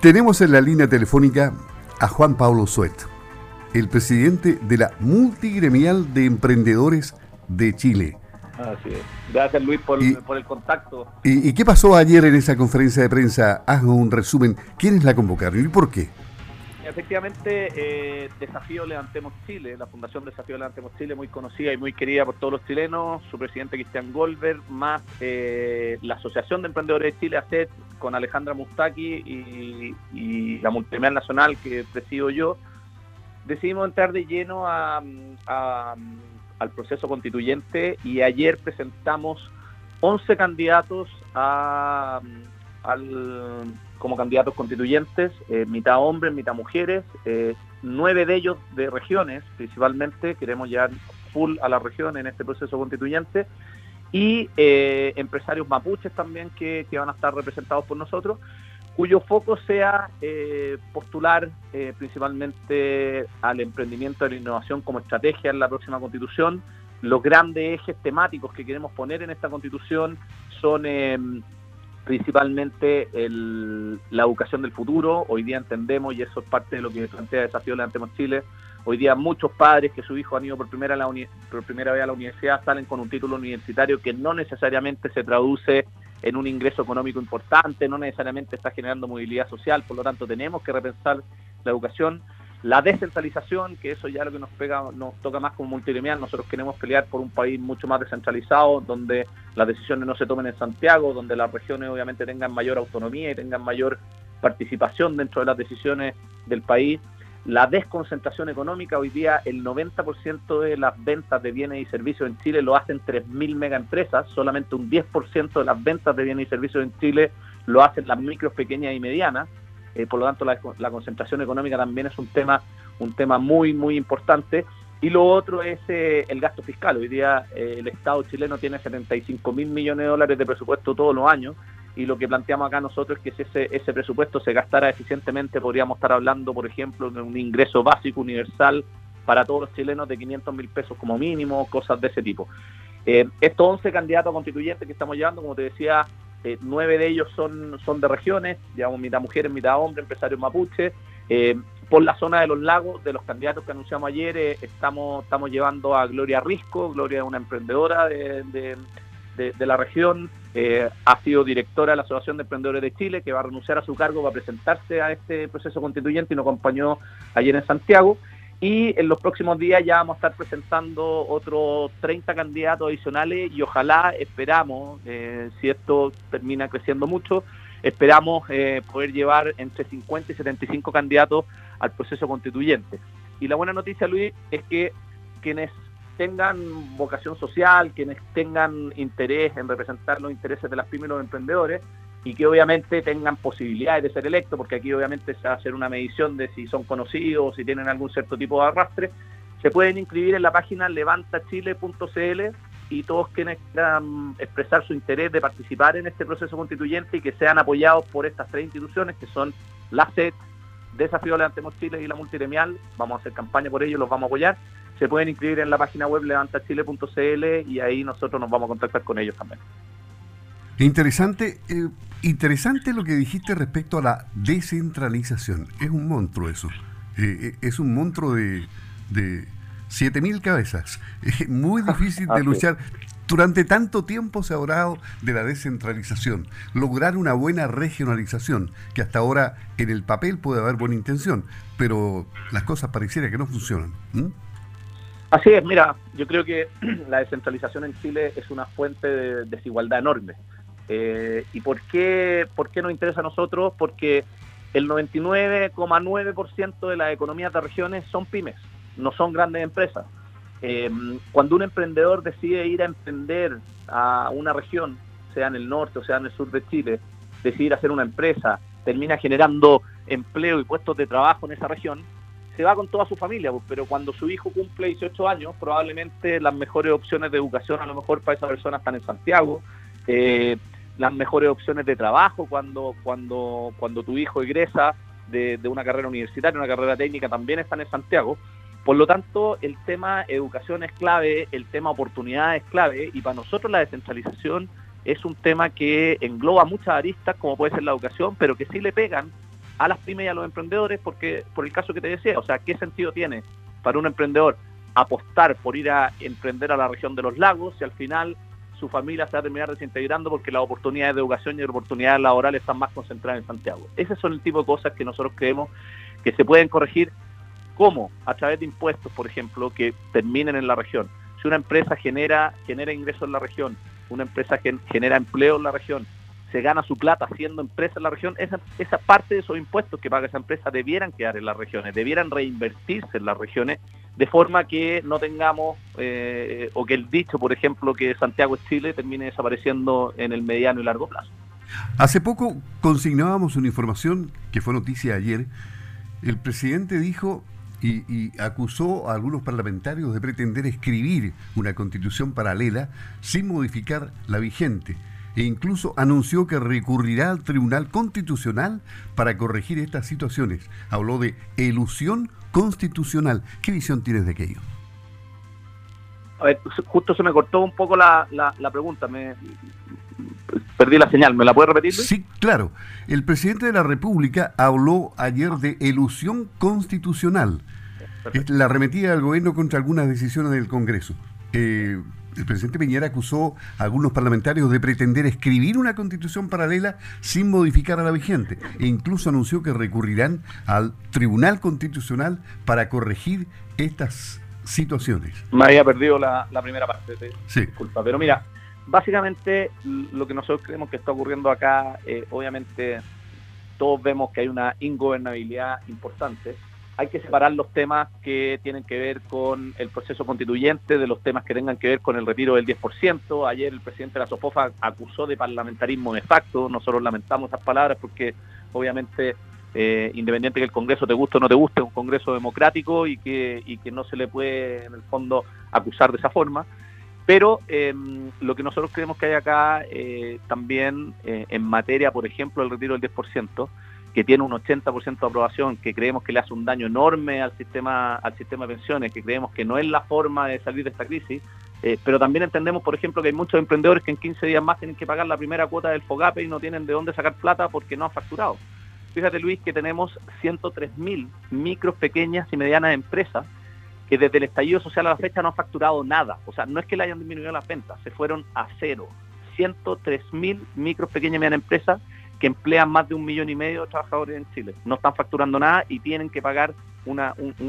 Tenemos en la línea telefónica a Juan Pablo Suet, el presidente de la Multigremial de Emprendedores de Chile. Así es. Gracias Luis por, el contacto. Y, qué pasó ayer en esa conferencia de prensa? Haz un resumen. ¿Quiénes la convocaron y por qué? Efectivamente, eh, Desafío Levantemos Chile, la Fundación Desafío Levantemos Chile, muy conocida y muy querida por todos los chilenos, su presidente Cristian Goldberg, más eh, la Asociación de Emprendedores de Chile, ACET, con Alejandra Mustaki y, la Multimedia Nacional que presido yo, decidimos entrar de lleno al proceso constituyente y ayer presentamos 11 candidatos como candidatos constituyentes, eh, mitad hombres, mitad mujeres, eh, nueve de ellos de regiones, principalmente, queremos llegar full a la región en este proceso constituyente, y eh, empresarios mapuches también que, que, van a estar representados por nosotros cuyo foco sea eh, postular eh, principalmente al emprendimiento de la innovación como estrategia en la próxima constitución. Los grandes ejes temáticos que queremos poner en esta constitución son principalmente la educación del futuro. Hoy día entendemos, y eso es parte de lo que plantea Desafío Levantemos Chile, hoy día muchos padres que su hijo han ido por primera, por primera vez a la universidad salen con un título universitario que no necesariamente se traduce en un ingreso económico importante, no necesariamente está generando movilidad social, por lo tanto tenemos que repensar la educación, la descentralización, que eso ya lo que nos pega, nos toca más como multigremial, nosotros queremos pelear por un país mucho más descentralizado, donde las decisiones no se tomen en Santiago, donde las regiones obviamente tengan mayor autonomía y tengan mayor participación dentro de las decisiones del país la desconcentración económica, hoy día el 90% de las ventas de bienes y servicios en Chile lo hacen 3.000 megaempresas, solamente un 10% de las ventas de bienes y servicios en Chile lo hacen las micros, pequeñas y medianas, eh, por lo tanto la, concentración económica también es un tema, un tema muy, muy importante. Y lo otro es eh, el gasto fiscal. Hoy día eh, el Estado chileno tiene 75 mil millones de dólares de presupuesto todos los años y lo que planteamos acá nosotros es que si ese, ese presupuesto se gastara eficientemente, podríamos estar hablando, por ejemplo, de un ingreso básico universal para todos los chilenos de 500 mil pesos como mínimo, cosas de ese tipo. Eh, estos 11 candidatos constituyentes que estamos llevando, como te decía, eh, nueve de ellos son, son de regiones, llevamos mitad mujeres, mitad hombres, empresarios mapuches. Eh, por la zona de los lagos, de los candidatos que anunciamos ayer, estamos, estamos llevando a Gloria Risco. Gloria es una emprendedora de de, la región, eh, ha sido directora de la Asociación de Emprendedores de Chile, que va a renunciar a su cargo para presentarse a este proceso constituyente y nos acompañó ayer en Santiago. Y en los próximos días ya vamos a estar presentando otros 30 candidatos adicionales y ojalá esperamos, eh, si esto termina creciendo mucho, esperamos eh, poder llevar entre 50 y 75 candidatos al proceso constituyente. Y la buena noticia, Luis, es que quienes tengan vocación social, quienes tengan interés en representar los intereses de las pymes y los emprendedores y que obviamente tengan posibilidades de ser electos, porque aquí obviamente se va a hacer una medición de si son conocidos, si tienen algún cierto tipo de arrastre, se pueden inscribir en la página levantachile.cl y todos quienes quieran expresar su interés de participar en este proceso constituyente y que sean apoyados por estas tres instituciones que son la SED, Desafío Levantemos Chile y la Multiremial, vamos a hacer campaña por ello, los vamos a apoyar se pueden inscribir en la página web levantachile.cl y ahí nosotros nos vamos a contactar con ellos también. Interesante, eh, interesante lo que dijiste respecto a la descentralización. Es un monstruo eso. Eh, eh, es un monstruo de, de 7.000 cabezas. Es muy difícil de luchar. Durante tanto tiempo se ha hablado de la descentralización, lograr una buena regionalización, que hasta ahora en el papel puede haber buena intención, pero las cosas pareciera que no funcionan. Así es, mira, yo creo que la descentralización en Chile es una fuente de desigualdad enorme. Eh, ¿Y por qué, por qué nos interesa a nosotros? Porque el 99,9% de las economías de regiones son pymes, no son grandes empresas. Eh, cuando un emprendedor decide ir a emprender a una región, sea en el norte o sea en el sur de Chile, decidir hacer una empresa, termina generando empleo y puestos de trabajo en esa región, se va con toda su familia, pues, pero cuando su hijo cumple 18 años, probablemente las mejores opciones de educación a lo mejor para esa persona están en Santiago, eh, las mejores opciones de trabajo cuando, cuando, cuando tu hijo egresa de, una carrera universitaria, una carrera técnica, también están en Santiago. Por lo tanto, el tema educación es clave, el tema oportunidad es clave, y para nosotros la descentralización es un tema que engloba muchas aristas, como puede ser la educación, pero que sí le pegan a las pymes y a los emprendedores, porque por el caso que te decía, o sea, ¿qué sentido tiene para un emprendedor apostar por ir a emprender a la región de los lagos si al final su familia se va a terminar desintegrando porque las oportunidades de educación y oportunidades laborales están más concentradas en Santiago? Esos son el tipo de cosas que nosotros creemos que se pueden corregir como a través de impuestos, por ejemplo, que terminen en la región. Si una empresa genera, genera ingresos en la región, una empresa que genera empleo en la región, se gana su plata haciendo empresa en la región, esa, esa parte de esos impuestos que paga esa empresa debieran quedar en las regiones, debieran reinvertirse en las regiones, de forma que no tengamos, eh, o que el dicho, por ejemplo, que Santiago es Chile termine desapareciendo en el mediano y largo plazo. Hace poco consignábamos una información que fue noticia ayer. El presidente dijo y, acusó a algunos parlamentarios de pretender escribir una constitución paralela sin modificar la vigente e incluso anunció que recurrirá al Tribunal Constitucional para corregir estas situaciones. Habló de elusión constitucional. ¿Qué visión tienes de aquello? A ver, justo se me cortó un poco la, la, pregunta, me perdí la señal, ¿me la puede repetir? Sí, claro. El presidente de la República habló ayer de elusión constitucional. La arremetida del gobierno contra algunas decisiones del Congreso. Eh, el presidente Piñera acusó a algunos parlamentarios de pretender escribir una constitución paralela sin modificar a la vigente e incluso anunció que recurrirán al Tribunal Constitucional para corregir estas situaciones. Me había perdido la, primera parte, de sí. disculpa, pero mira, básicamente lo que nosotros creemos que está ocurriendo acá, eh, obviamente todos vemos que hay una ingobernabilidad importante hay que separar los temas que tienen que ver con el proceso constituyente de los temas que tengan que ver con el retiro del 10%. Ayer el presidente de la SOFOFA acusó de parlamentarismo de facto. Nosotros lamentamos esas palabras porque obviamente, eh, independiente que el Congreso te guste o no te guste, es un Congreso democrático y que, y que no se le puede, en el fondo, acusar de esa forma. Pero em, lo que nosotros creemos que hay acá eh, también eh, en materia, por ejemplo, del retiro del 10%, que tiene un 80% de aprobación, que creemos que le hace un daño enorme al sistema, al sistema de pensiones, que creemos que no es la forma de salir de esta crisis, eh, pero también entendemos, por ejemplo, que hay muchos emprendedores que en 15 días más tienen que pagar la primera cuota del FOGAPE y no tienen de dónde sacar plata porque no han facturado. Fíjate, Luis, que tenemos 103.000 micros, pequeñas y medianas empresas que desde el estallido social a la fecha no han facturado nada. O sea, no es que le hayan disminuido las ventas, se fueron a cero. 103.000 micros, pequeñas y medianas empresas que emplean más de un millón y medio de trabajadores en Chile. No están facturando nada y tienen que pagar un,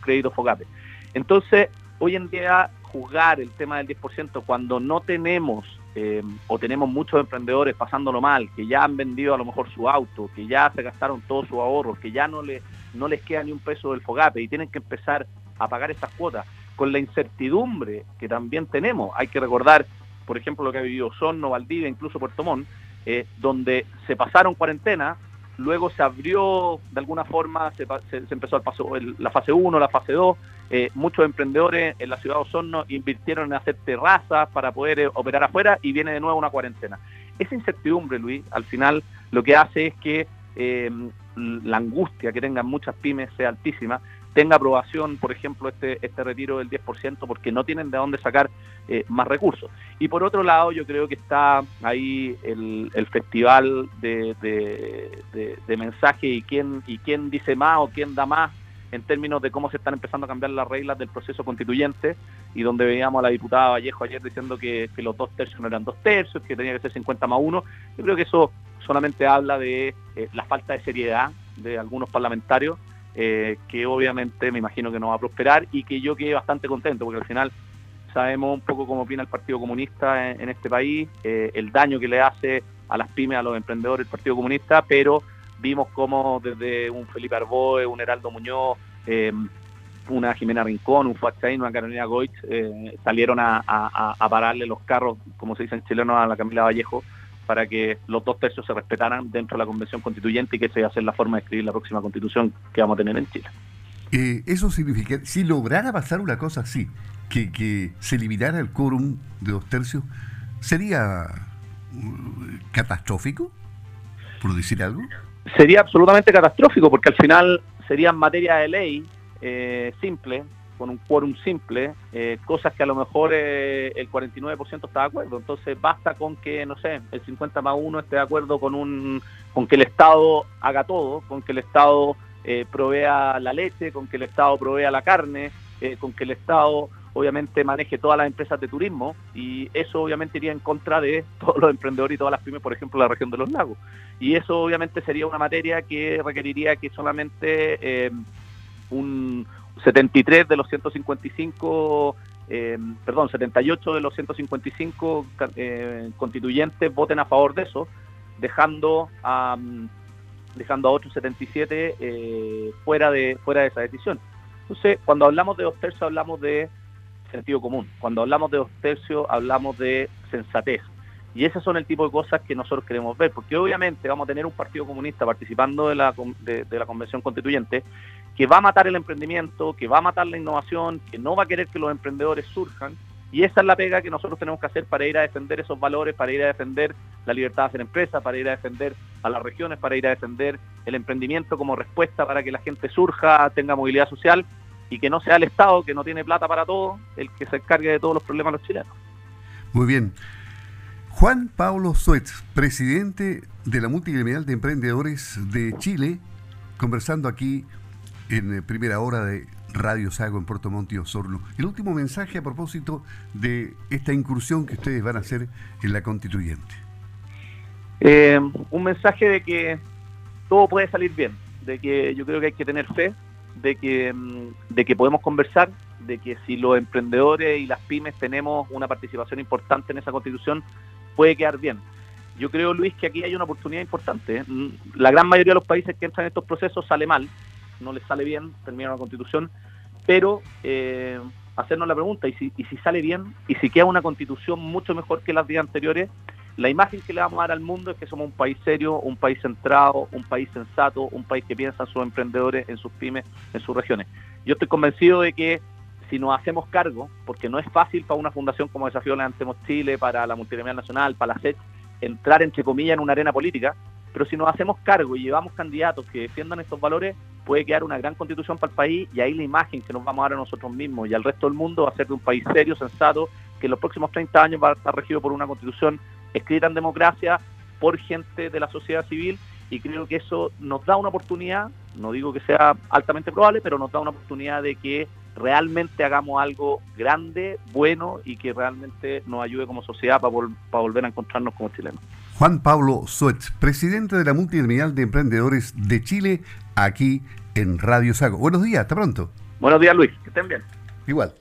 crédito FOGAPE. Entonces, hoy en día, juzgar el tema del 10% cuando no tenemos eh, o tenemos muchos emprendedores pasándolo mal, que ya han vendido a lo mejor su auto, que ya se gastaron todos sus ahorros, que ya no, le, no les queda ni un peso del FOGAPE y tienen que empezar a pagar esas cuotas, con la incertidumbre que también tenemos. Hay que recordar, por ejemplo, lo que ha vivido Sonno, Valdivia, incluso Puerto Montt, eh, donde se pasaron cuarentena, luego se abrió de alguna forma, se, empezó el paso, la fase 1, la fase 2, eh, muchos emprendedores en la ciudad de Osorno invirtieron en hacer terrazas para poder eh, operar afuera y viene de nuevo una cuarentena. Esa incertidumbre, Luis, al final lo que hace es que la angustia que tengan muchas pymes sea altísima tenga aprobación, por ejemplo, este, este retiro del 10%, porque no tienen de dónde sacar eh, más recursos. Y por otro lado, yo creo que está ahí el, festival de, de, mensaje y quién, y quién dice más o quién da más en términos de cómo se están empezando a cambiar las reglas del proceso constituyente y donde veíamos a la diputada Vallejo ayer diciendo que, los dos tercios no eran dos tercios, que tenía que ser 50 más uno. Yo creo que eso solamente habla de eh, la falta de seriedad de algunos parlamentarios eh, que obviamente me imagino que no va a prosperar y que yo quedé bastante contento, porque al final sabemos un poco cómo opina el Partido Comunista en, este país, eh, el daño que le hace a las pymes, a los emprendedores el Partido Comunista, pero vimos cómo desde un Felipe Arboe, un Heraldo Muñoz, em, una Jimena Rincón, un Fuachain, una Carolina Goich, eh, salieron a, a, pararle los carros, como se dice en chileno, a la Camila Vallejo, para que los dos tercios se respetaran dentro de la Convención Constituyente y que esa iba a ser la forma de escribir la próxima Constitución que vamos a tener en Chile. Eh, eso significa, si lograra pasar una cosa así, que, que se eliminara el quórum de dos tercios, ¿sería uh, catastrófico, por decir algo? Sería absolutamente catastrófico, porque al final sería en materia de ley eh, simple, con un quórum simple, eh, cosas que a lo mejor eh, el 49% está de acuerdo. Entonces basta con que, no sé, el 50 más 1 esté de acuerdo con, un, con que el Estado haga todo, con que el Estado eh, provea la leche, con que el Estado provea la carne, con que el Estado obviamente maneje todas las empresas de turismo y eso obviamente iría en contra de todos los emprendedores y todas las pymes, por ejemplo, la región de los lagos. Y eso obviamente sería una materia que requeriría que solamente un, 73 de los 155, eh, perdón, 78 de los 155 eh, constituyentes voten a favor de eso, dejando a, dejando a otros 77 eh, fuera, de, fuera de esa decisión. Entonces, cuando hablamos de dos tercios, hablamos de sentido común. Cuando hablamos de dos tercios, hablamos de sensatez. Y esos son el tipo de cosas que nosotros queremos ver, porque obviamente vamos a tener un Partido Comunista participando de la, de la Convención Constituyente que va a matar el emprendimiento, que va a matar la innovación, que no va a querer que los emprendedores surjan. Y esa es la pega que nosotros tenemos que hacer para ir a defender esos valores, para ir a defender la libertad de hacer empresa, para ir a defender a las regiones, para ir a defender el emprendimiento como respuesta para que la gente surja, tenga movilidad social y que no sea el Estado, que no tiene plata para todo, el que se encargue de todos los problemas de los chilenos. Muy bien. Juan Pablo Suetz, presidente de la Multigremial de Emprendedores de Chile, conversando aquí en eh, primera hora de Radio Sago en Puerto Montt y Osorno. El último mensaje a propósito de esta incursión que ustedes van a hacer en la constituyente. Eh, un mensaje de que todo puede salir bien, de que yo creo que hay que tener fe, de que, mm, de que podemos conversar, de que si los emprendedores y las pymes tenemos una participación importante en esa constitución, puede quedar bien. Yo creo, Luis, que aquí hay una oportunidad importante. ¿eh? Mm, la gran mayoría de los países que entran en estos procesos sale mal, no les sale bien, termina la constitución, pero eh, hacernos la pregunta, ¿y si, sale bien, y si queda una constitución mucho mejor que las días anteriores, la imagen que le vamos a dar al mundo es que somos un país serio, un país centrado, un país sensato, un país que piensa en sus emprendedores, en sus pymes, en sus regiones. Yo estoy convencido de que si nos hacemos cargo, porque no es fácil para una fundación como Desafío Levantemos Chile, para la Multigremial Nacional, para la SET, entrar entre comillas en una arena política, pero si nos hacemos cargo y llevamos candidatos que defiendan estos valores, puede quedar una gran constitución para el país y ahí la imagen que nos vamos a dar a nosotros mismos y al resto del mundo va a ser de un país serio, sensato, que en los próximos 30 años va a estar regido por una constitución escrita en democracia por gente de la sociedad civil y creo que eso nos da una oportunidad, no digo que sea altamente probable, pero nos da una oportunidad de que realmente hagamos algo grande, bueno y que realmente nos ayude como sociedad para, para volver a encontrarnos como chilenos. Juan Pablo Suetz, presidente de la Multigremial de Emprendedores de Chile, aquí en Radio Sago. Buenos días, hasta pronto. Buenos días, Luis, que estén bien. Igual.